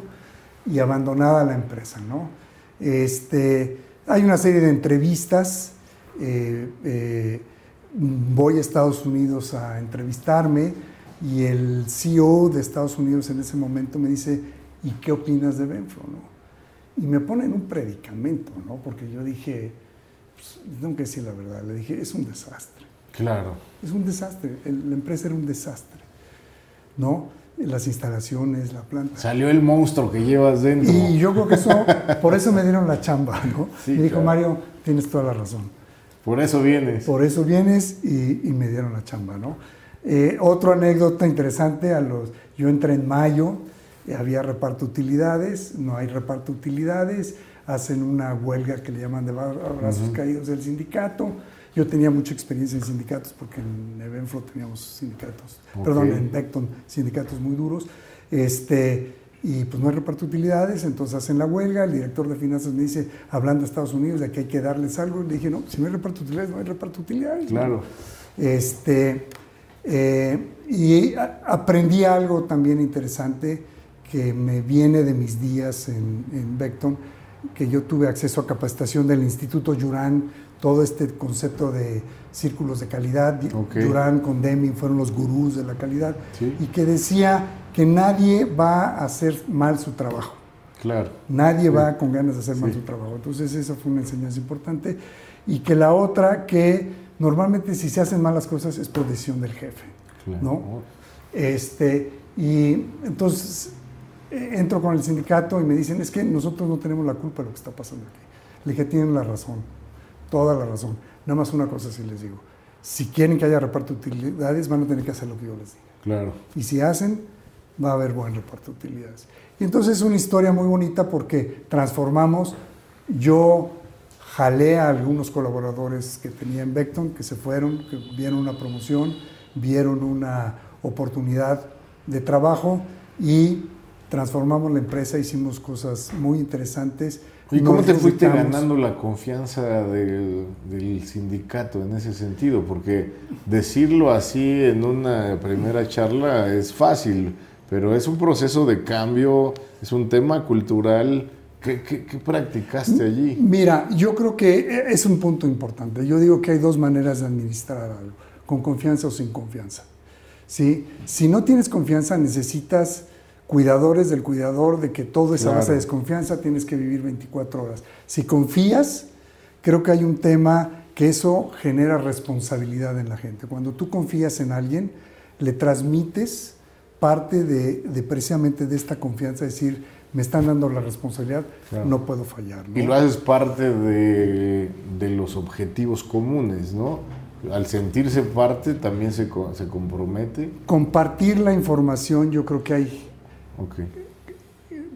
y abandonada la empresa. ¿no? Este, hay una serie de entrevistas. Eh, eh, voy a Estados Unidos a entrevistarme y el CEO de Estados Unidos en ese momento me dice, ¿y qué opinas de Benflo? ¿no? Y me pone en un predicamento, ¿no? porque yo dije, pues, tengo que decir la verdad, le dije, es un desastre. Claro. Es un desastre, la empresa era un desastre. ¿no? las instalaciones, la planta. Salió el monstruo que llevas dentro. Y yo creo que eso, por eso me dieron la chamba, ¿no? me dijo, Mario, tienes toda la razón. Por eso vienes. Por eso vienes y, me dieron la chamba, ¿no? Eh, otra anécdota interesante, a los, yo entré en mayo, había reparto utilidades, no hay reparto utilidades, hacen una huelga que le llaman de brazos caídos del sindicato, yo tenía mucha experiencia en sindicatos porque en Evenflo teníamos sindicatos, perdón, en Beckton sindicatos muy duros. Este, y pues no hay reparto de utilidades, entonces hacen la huelga, el director de finanzas me dice, hablando de Estados Unidos, de que hay que darles algo, le dije, no, si no hay reparto de utilidades, no hay reparto de utilidades. Claro. Este, eh, y aprendí algo también interesante que me viene de mis días en, en Beckton, que yo tuve acceso a capacitación del Instituto Yurán todo este concepto de círculos de calidad. Durán con Deming fueron los gurús de la calidad y que decía que nadie va a hacer mal su trabajo. Claro. Nadie va con ganas de hacer mal su trabajo. Entonces esa fue una enseñanza importante. y que la otra que normalmente si se hacen malas cosas es por decisión del jefe, ¿no? Este, y entonces eh, entro con el sindicato y me dicen, es que nosotros no tenemos la culpa de lo que está pasando aquí. Le dije, tienen la razón, toda la razón. Nada más una cosa sí les digo, si quieren que haya reparto de utilidades, van a tener que hacer lo que yo les diga. Claro. Y si hacen, va a haber buen reparto de utilidades. Y entonces es una historia muy bonita porque transformamos, yo jalé a algunos colaboradores que tenía en Vecton, que se fueron, que vieron una promoción, vieron una oportunidad de trabajo y transformamos la empresa, hicimos cosas muy interesantes. ¿Y cómo te fuiste ganando la confianza del, del, sindicato en ese sentido? Porque decirlo así en una primera charla es fácil, pero es un proceso de cambio, es un tema cultural. ¿Qué, qué, qué practicaste allí? Mira, yo creo que es un punto importante. Yo digo que hay dos maneras de administrar algo, con confianza o sin confianza. ¿sí? Si no tienes confianza, necesitas cuidadores del cuidador, de que todo es a base de desconfianza, tienes que vivir 24 horas. Si confías, creo que hay un tema que eso genera responsabilidad en la gente. Cuando tú confías en alguien, le transmites parte de, precisamente de esta confianza, es decir, me están dando la responsabilidad, no puedo fallar. Y lo haces parte de, de, los objetivos comunes, ¿no? Al sentirse parte también se, se compromete. Compartir la información, yo creo que hay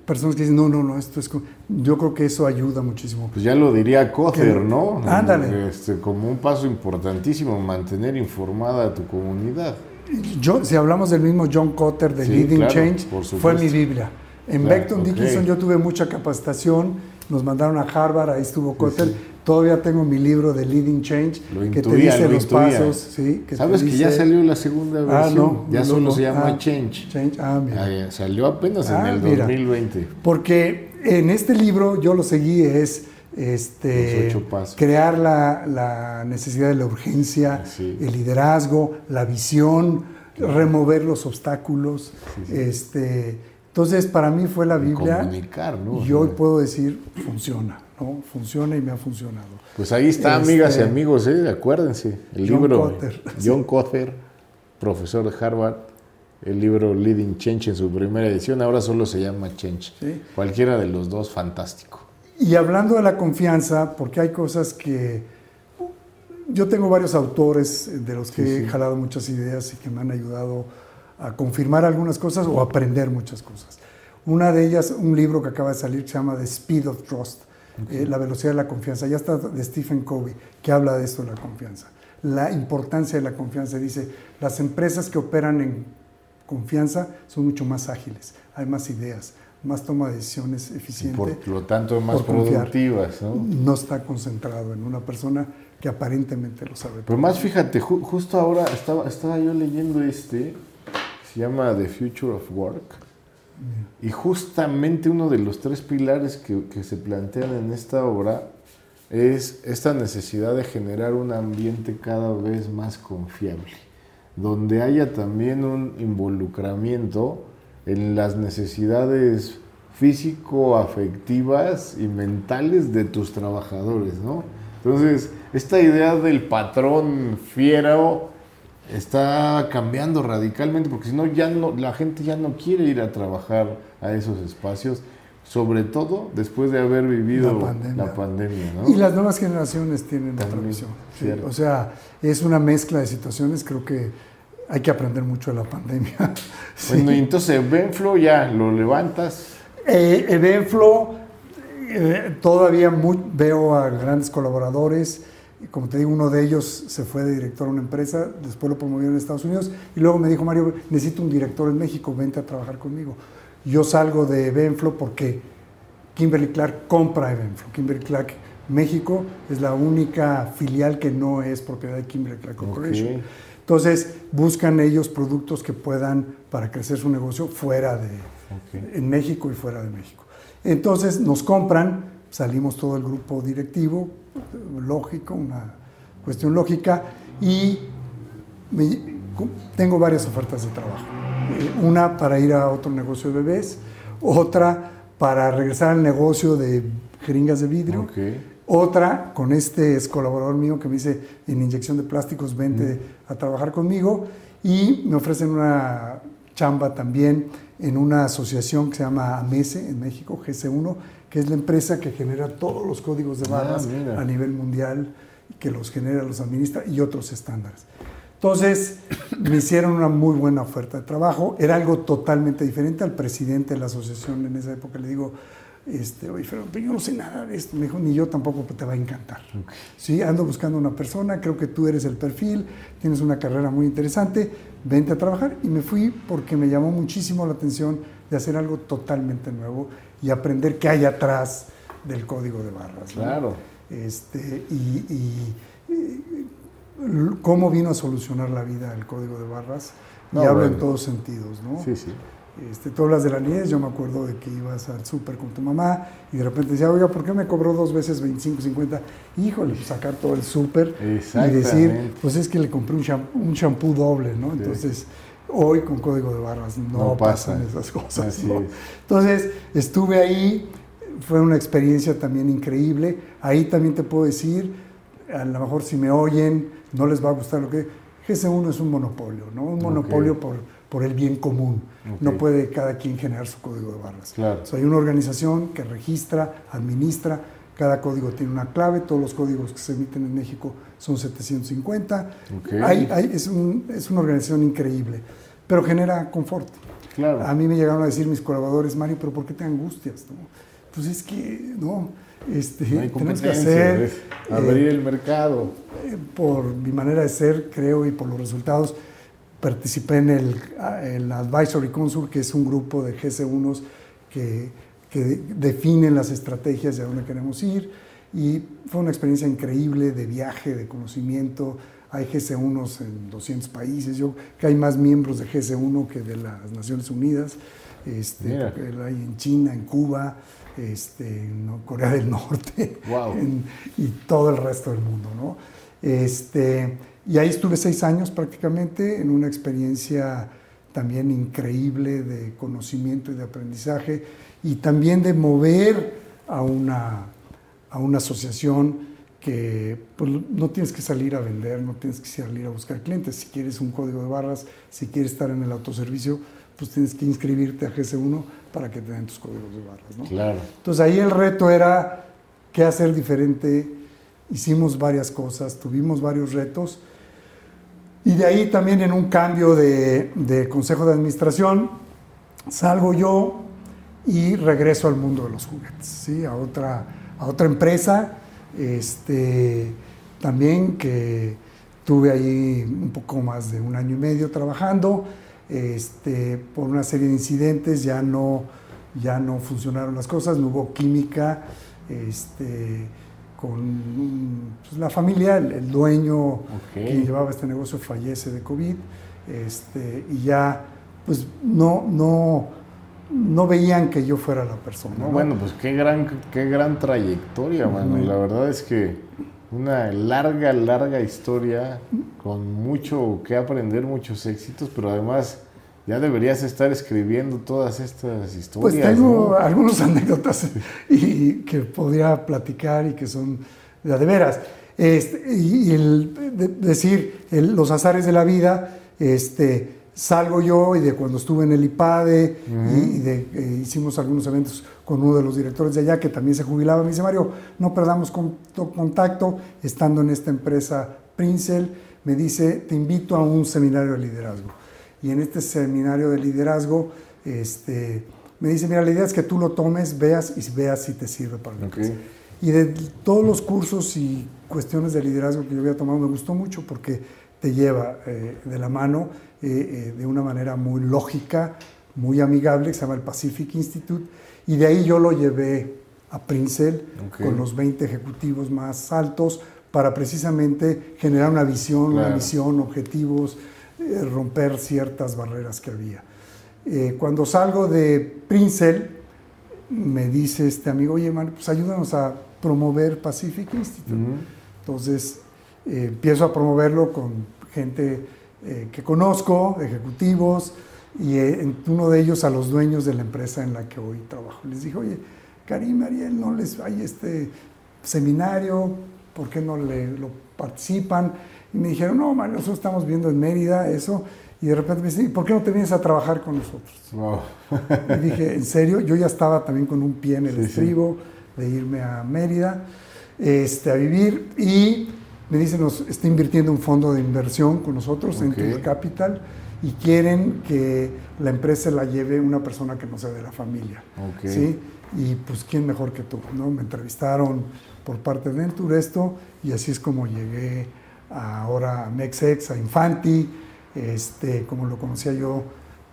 Personas que dicen, no, no, no, esto es... Yo creo que eso ayuda muchísimo. Pues ya lo diría Cotter, ¿no? Ándale. Este, como un paso importantísimo, mantener informada a tu comunidad. Yo, si hablamos del mismo John Cotter de Leading Change, fue mi Biblia. En Beckton Dickinson yo tuve mucha capacitación, nos mandaron a Harvard, ahí estuvo Cotter. Todavía tengo mi libro de Leading Change que te dice los pasos. ¿sí? ¿Sabes que ya salió la segunda ah, versión? no, ya solo se llama ah, Change. Change. Ah, mira. salió apenas en el 2020. Porque en este libro yo lo seguí es este, crear la, la, necesidad de la urgencia, el liderazgo, la visión, remover los obstáculos. este, entonces, para mí fue la Biblia. Comunicar, ¿no? Y hoy puedo decir, funciona. Funciona y me ha funcionado. Pues ahí está, amigas y este, amigos, ¿eh? acuérdense, el John libro Cotter. John Cotter, profesor de Harvard, el libro Leading Change en su primera edición, ahora solo se llama Change. Cualquiera de los dos, fantástico. Y hablando de la confianza, porque hay cosas que... Yo tengo varios autores de los que he jalado muchas ideas y que me han ayudado a confirmar algunas cosas o aprender muchas cosas. Una de ellas, un libro que acaba de salir, se llama The Speed of Trust eh, la velocidad de la confianza. Ya está de Stephen Covey, que habla de esto la confianza. La importancia de la confianza. Dice, las empresas que operan en confianza son mucho más ágiles, hay más ideas, más toma de decisiones eficientes. Por lo tanto, más productivas. ¿no? ¿no? está concentrado en una persona que aparentemente lo sabe. Pero más fíjate, justo ahora estaba, estaba yo leyendo este, se llama The Future of Work y justamente uno de los tres pilares que, se plantean en esta obra es esta necesidad de generar un ambiente cada vez más confiable, donde haya también un involucramiento en las necesidades físico-afectivas y mentales de tus trabajadores, ¿no? Entonces, esta idea del patrón fiero está cambiando radicalmente, porque si no, ya no, la gente ya no quiere ir a trabajar a esos espacios, sobre todo después de haber vivido la pandemia. Y las nuevas generaciones tienen otra visión. o sea, es una mezcla de situaciones, creo que hay que aprender mucho de la pandemia. Bueno, y entonces Benflo ya lo levantas. Eh, Benflo, eh, todavía veo a grandes colaboradores como te digo, uno de ellos se fue de director a una empresa, después lo promovieron en Estados Unidos y luego me dijo, Mario, necesito un director en México, vente a trabajar conmigo. Yo salgo de Benflo porque Kimberly Clark compra Benflo. Kimberly Clark México es la única filial que no es propiedad de Kimberly Clark Corporation. Entonces buscan ellos productos que puedan para crecer su negocio fuera de en México y fuera de México. Entonces nos compran, salimos todo el grupo directivo, lógico, una cuestión lógica, y tengo varias ofertas de trabajo. Eh, una para ir a otro negocio de bebés, otra para regresar al negocio de jeringas de vidrio Otra, con este es colaborador mío que me dice en inyección de plásticos, vente a trabajar conmigo. Y me ofrecen una chamba también en una asociación que se llama AMESE en México, GC1, que es la empresa que genera todos los códigos de ah, barras a nivel mundial, que los genera, los administra y otros estándares. Entonces, me hicieron una muy buena oferta de trabajo. Era algo totalmente diferente al presidente de la asociación en esa época. Le digo, este, oye, pero yo no sé nada de esto. Me dijo, ni yo tampoco te va a encantar. Sí, ando buscando una persona, creo que tú eres el perfil, tienes una carrera muy interesante, vente a trabajar. Y me fui porque me llamó muchísimo la atención de hacer algo totalmente nuevo y aprender qué hay atrás del código de barras. Claro. Este, y cómo vino a solucionar la vida el código de barras. y hablo en todos sentidos, ¿no? Sí, sí. Este, tú hablas de la niñez, yo me acuerdo de que ibas al súper con tu mamá y de repente decía, oiga, ¿por qué me cobró dos veces 25, 50? Híjole, pues sacar todo el súper y decir, pues es que le compré un shampoo, doble, ¿no? Entonces, hoy con código de barras no, pasan esas cosas. Entonces, estuve ahí, fue una experiencia también increíble. Ahí también te puedo decir, a lo mejor si me oyen, no les va a gustar lo que... GC1 es un monopolio, ¿no? Un monopolio por, por el bien común. No puede cada quien generar su código de barras. Claro. hay una organización que registra, administra, cada código tiene una clave, todos los códigos que se emiten en México son 750. Hay, es, es, una organización increíble, pero genera confort. Claro. A mí me llegaron a decir mis colaboradores, Mario, pero ¿por qué te angustias? Pues es que, no, este, tenemos que hacer... Abrir el mercado. Eh, por mi manera de ser, creo, y por los resultados, participé en el, Advisory Council, que es un grupo de GC1s que, que definen las estrategias de a dónde queremos ir. Y fue una experiencia increíble de viaje, de conocimiento. Hay GC1s en 200 países. Yo que hay más miembros de GC1 que de las Naciones Unidas. Este, hay en China, en Cuba, este, en Corea del Norte y todo el resto del mundo. ¿no? Este, y ahí estuve seis años prácticamente en una experiencia también increíble de conocimiento y de aprendizaje y también de mover a una, a una asociación que pues, no tienes que salir a vender, no tienes que salir a buscar clientes. Si quieres un código de barras, si quieres estar en el autoservicio, pues tienes que inscribirte a GC1 para que te den tus códigos de barras. ¿no? Claro. Entonces ahí el reto era qué hacer diferente. Hicimos varias cosas, tuvimos varios retos. Y de ahí también en un cambio de, de consejo de administración, salgo yo y regreso al mundo de los juguetes, ¿sí? a, otra, a otra empresa, este, también que tuve ahí un poco más de un año y medio trabajando este, por una serie de incidentes ya no, ya no funcionaron las cosas, no hubo química, este, con pues, la familia, el, dueño que llevaba este negocio fallece de COVID, este, y ya pues no, no, no veían que yo fuera la persona. Bueno, pues qué gran, qué gran trayectoria, mano. La verdad es que una larga, larga historia con mucho que aprender, muchos éxitos, pero además ya deberías estar escribiendo todas estas historias. Pues tengo algunas anécdotas y que podría platicar y que son de, de veras. Este, y el, decir los azares de la vida, este, salgo yo y de cuando estuve en el IPADE y, de, eh, hicimos algunos eventos con uno de los directores de allá que también se jubilaba, me dice Mario, no perdamos contacto estando en esta empresa Princel, me dice, te invito a un seminario de liderazgo. Y en este seminario de liderazgo, este, me dice, mira, la idea es que tú lo tomes, veas y veas si te sirve para lo que Y de todos los cursos y cuestiones de liderazgo que yo había tomado, me gustó mucho porque te lleva eh, de la mano eh, eh, de una manera muy lógica, muy amigable, que se llama el Pacific Institute, y de ahí yo lo llevé a Princel con los 20 ejecutivos más altos para precisamente generar una visión, una misión, objetivos, romper ciertas barreras que había. cuando salgo de Princel, me dice este amigo, oye, man, pues ayúdanos a promover Pacific Institute. Entonces, empiezo a promoverlo con gente eh, que conozco, ejecutivos, y eh, uno de ellos a los dueños de la empresa en la que hoy trabajo. Les dije, oye, Karim, Ariel, no les hay este, seminario, ¿por qué no le, lo participan? Y me dijeron, no, man, nosotros estamos viendo en Mérida eso. Y de repente me dicen, ¿por qué no te vienes a trabajar con nosotros? y dije, ¿en serio? Yo ya estaba también con un pie en el estribo de irme a Mérida este, a vivir. Y me dicen, nos está invirtiendo un fondo de inversión con nosotros, en Tour Capital, y quieren que la empresa la lleve una persona que no sea de la familia. ¿sí? Y pues, ¿quién mejor que tú? ¿no? Me entrevistaron por parte de Entur esto, y así es como llegué ahora a Mexex, a Infanti, este, como lo conocía yo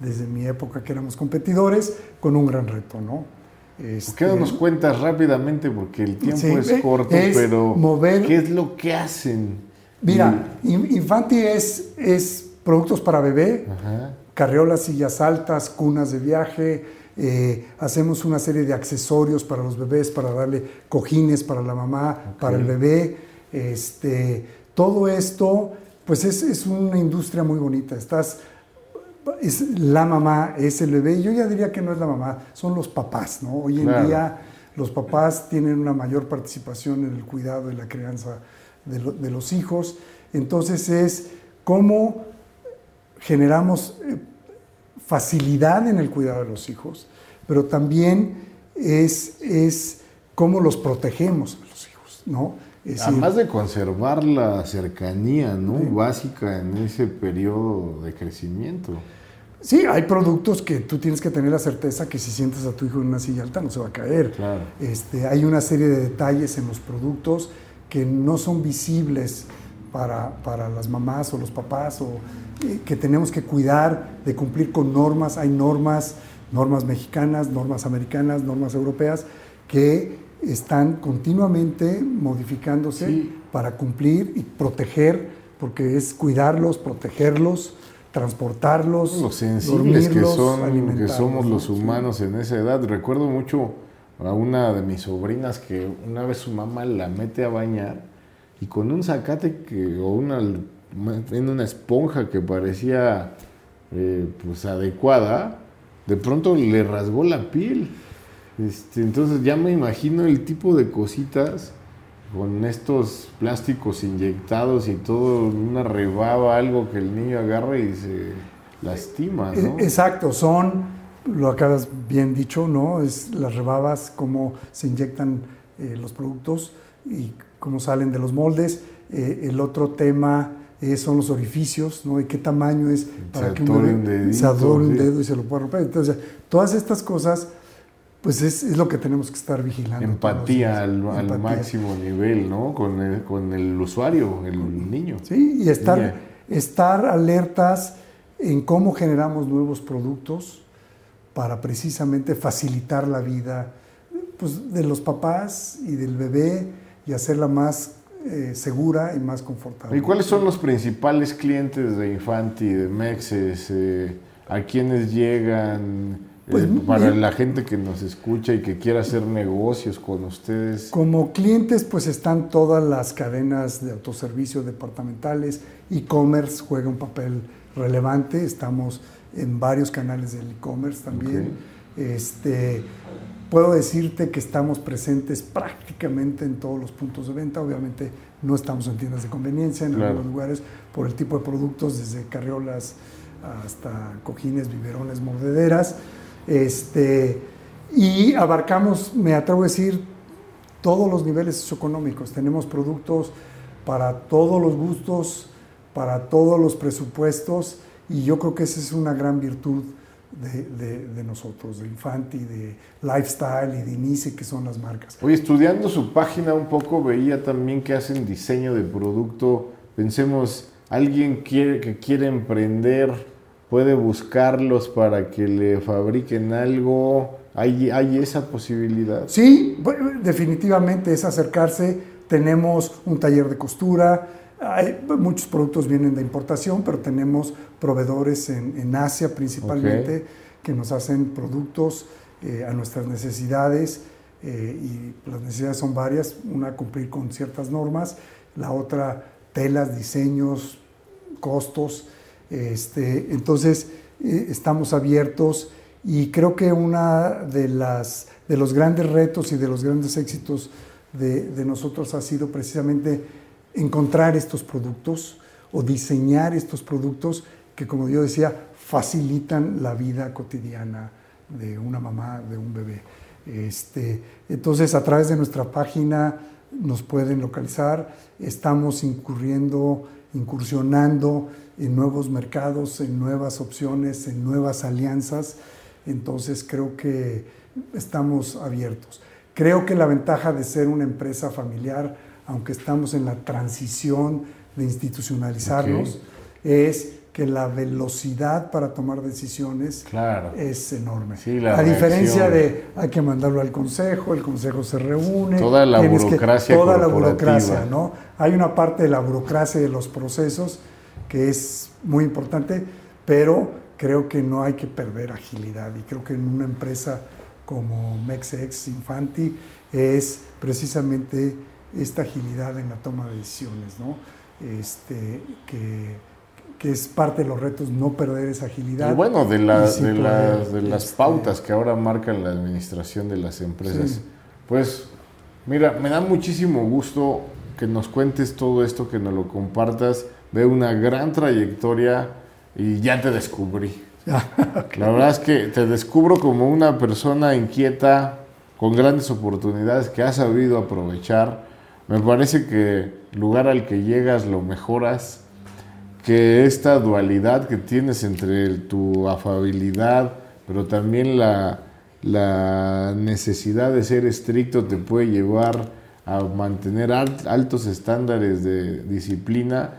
desde mi época que éramos competidores, con un gran reto, ¿no? Este, ¿Qué nos cuentas rápidamente? Porque el tiempo es corto, pero ¿qué es lo que hacen? Mira, Infanti es, es productos para bebé, carriolas, sillas altas, cunas de viaje, eh, hacemos una serie de accesorios para los bebés, para darle cojines para la mamá, para el bebé, este, todo esto, pues es, una industria muy bonita. Estás, es la mamá, es el bebé. Yo ya diría que no es la mamá, son los papás, ¿no? Hoy en día los papás tienen una mayor participación en el cuidado y la crianza de, los hijos. Entonces es cómo generamos eh, facilidad en el cuidado de los hijos, pero también es, es cómo los protegemos a los hijos, ¿no? Además de conservar la cercanía ¿no? básica en ese periodo de crecimiento. Sí, hay productos que tú tienes que tener la certeza que si sientes a tu hijo en una silla alta no se va a caer. Este, hay una serie de detalles en los productos que no son visibles para, para las mamás o los papás o eh, que tenemos que cuidar de cumplir con normas. Hay normas, normas mexicanas, normas americanas, normas europeas que están continuamente modificándose para cumplir y proteger, porque es cuidarlos, protegerlos, transportarlos, los sensibles que, son, que somos los humanos en esa edad. Recuerdo mucho a una de mis sobrinas que una vez su mamá la mete a bañar y con un zacate que, o una, en una esponja que parecía eh, pues adecuada, de pronto le rasgó la piel. Este, entonces ya me imagino el tipo de cositas con estos plásticos inyectados y todo, una rebaba, algo que el niño agarra y se lastima, ¿no? E, exacto, son, lo acabas bien dicho, ¿no? Es las rebabas, cómo se inyectan eh, los productos y cómo salen de los moldes. Eh, el otro tema son los orificios, ¿no? Y qué tamaño es para que un se adore un dedo y se lo pueda romper. Entonces, todas estas cosas pues es, lo que tenemos que estar vigilando. Empatía al, máximo nivel, ¿no? Con el, con el usuario, el niño. Sí, y estar, estar alertas en cómo generamos nuevos productos para precisamente facilitar la vida pues, de los papás y del bebé y hacerla más eh, segura y más confortable. ¿Y cuáles son los principales clientes de Infanti, de Mexes? Eh, ¿A quiénes llegan? Pues, eh, para la gente que nos escucha y que quiera hacer negocios con ustedes. Como clientes, pues están todas las cadenas de autoservicio departamentales, e-commerce juega un papel relevante, estamos en varios canales del e-commerce también. Este, puedo decirte que estamos presentes prácticamente en todos los puntos de venta, obviamente no estamos en tiendas de conveniencia en algunos lugares por el tipo de productos, desde carriolas hasta cojines, biberones, mordederas. Este, y abarcamos, me atrevo a decir, todos los niveles socioeconómicos. Tenemos productos para todos los gustos, para todos los presupuestos, y yo creo que esa es una gran virtud de, nosotros, de Infanti, de Lifestyle y de Inice, que son las marcas. Hoy estudiando su página un poco, veía también que hacen diseño de producto. Pensemos, alguien quiere, que quiere emprender puede buscarlos para que le fabriquen algo. ¿Hay, hay esa posibilidad? Sí, definitivamente es acercarse. Tenemos un taller de costura. Hay, muchos productos vienen de importación, pero tenemos proveedores en, Asia principalmente que nos hacen productos eh, a nuestras necesidades. Eh, y las necesidades son varias. Una, cumplir con ciertas normas. La otra, telas, diseños, costos. Este, entonces, eh, estamos abiertos y creo que uno de, las, de los grandes retos y de los grandes éxitos de, nosotros ha sido precisamente encontrar estos productos o diseñar estos productos que, como yo decía, facilitan la vida cotidiana de una mamá, de un bebé. Este, entonces, a través de nuestra página nos pueden localizar. Estamos incurriendo, incursionando en nuevos mercados, en nuevas opciones, en nuevas alianzas. Entonces, creo que estamos abiertos. Creo que la ventaja de ser una empresa familiar, aunque estamos en la transición de institucionalizarnos, es que la velocidad para tomar decisiones es enorme. a diferencia de hay que mandarlo al consejo, el consejo se reúne. Toda la burocracia. toda la burocracia, ¿no? Hay una parte de la burocracia de los procesos que es muy importante, pero creo que no hay que perder agilidad y creo que en una empresa como Mexex Infanti es precisamente esta agilidad en la toma de decisiones, ¿no? Este, que, que, es parte de los retos no perder esa agilidad. Y bueno, de, las de, las, de las este, pautas que ahora marcan la administración de las empresas. Pues, mira, me da muchísimo gusto que nos cuentes todo esto, que nos lo compartas. Veo una gran trayectoria y ya te descubrí. La verdad es que te descubro como una persona inquieta, con grandes oportunidades que has sabido aprovechar. Me parece que el lugar al que llegas lo mejoras, que esta dualidad que tienes entre tu afabilidad, pero también la, la necesidad de ser estricto te puede llevar a mantener altos estándares de disciplina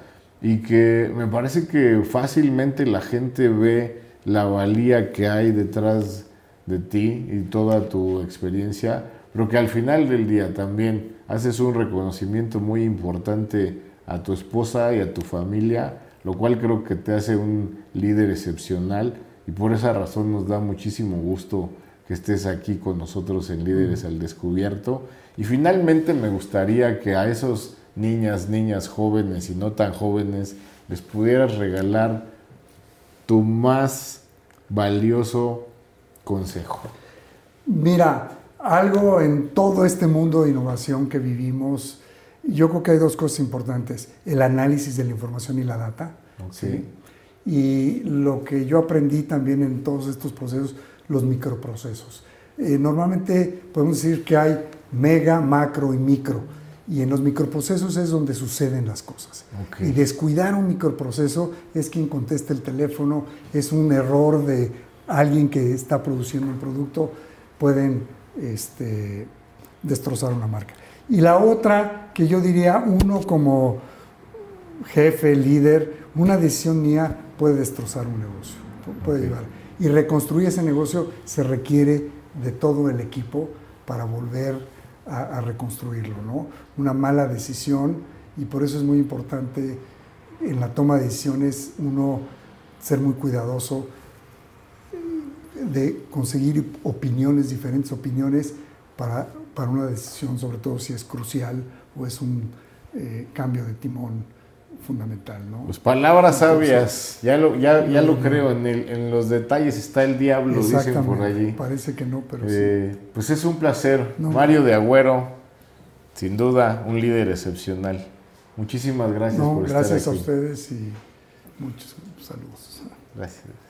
y que me parece que fácilmente la gente ve la valía que hay detrás de ti y toda tu experiencia, pero que al final del día también haces un reconocimiento muy importante a tu esposa y a tu familia, lo cual creo que te hace un líder excepcional y por esa razón nos da muchísimo gusto que estés aquí con nosotros en Líderes al Descubierto. Y finalmente me gustaría que a esos niñas, niñas jóvenes y no tan jóvenes les pudieras regalar tu más valioso consejo? Mira, algo en todo este mundo de innovación que vivimos, yo creo que hay dos cosas importantes. El análisis de la información y la data. ¿sí? Y lo que yo aprendí también en todos estos procesos, los microprocesos. Eh, normalmente podemos decir que hay mega, macro y micro y en los microprocesos es donde suceden las cosas. Y descuidar un microproceso es quien contesta el teléfono, es un error de alguien que está produciendo un producto, pueden este, destrozar una marca. Y la otra, que yo diría, uno como jefe, líder, una decisión mía puede destrozar un negocio, puede llevar. Y reconstruir ese negocio se requiere de todo el equipo para volver a, reconstruirlo, ¿no? Una mala decisión y por eso es muy importante en la toma de decisiones uno ser muy cuidadoso de conseguir opiniones, diferentes opiniones para, para una decisión, sobre todo si es crucial o es un eh, cambio de timón fundamental. ¿no? Pues palabras sabias, ya lo, ya, ya lo creo, en, el, en, los detalles está el diablo, dicen por allí. Parece que no, pero eh, sí. Pues es un placer. Mario de Agüero, sin duda, un líder excepcional. Muchísimas gracias por estar aquí. Gracias a ustedes y muchos saludos. Gracias.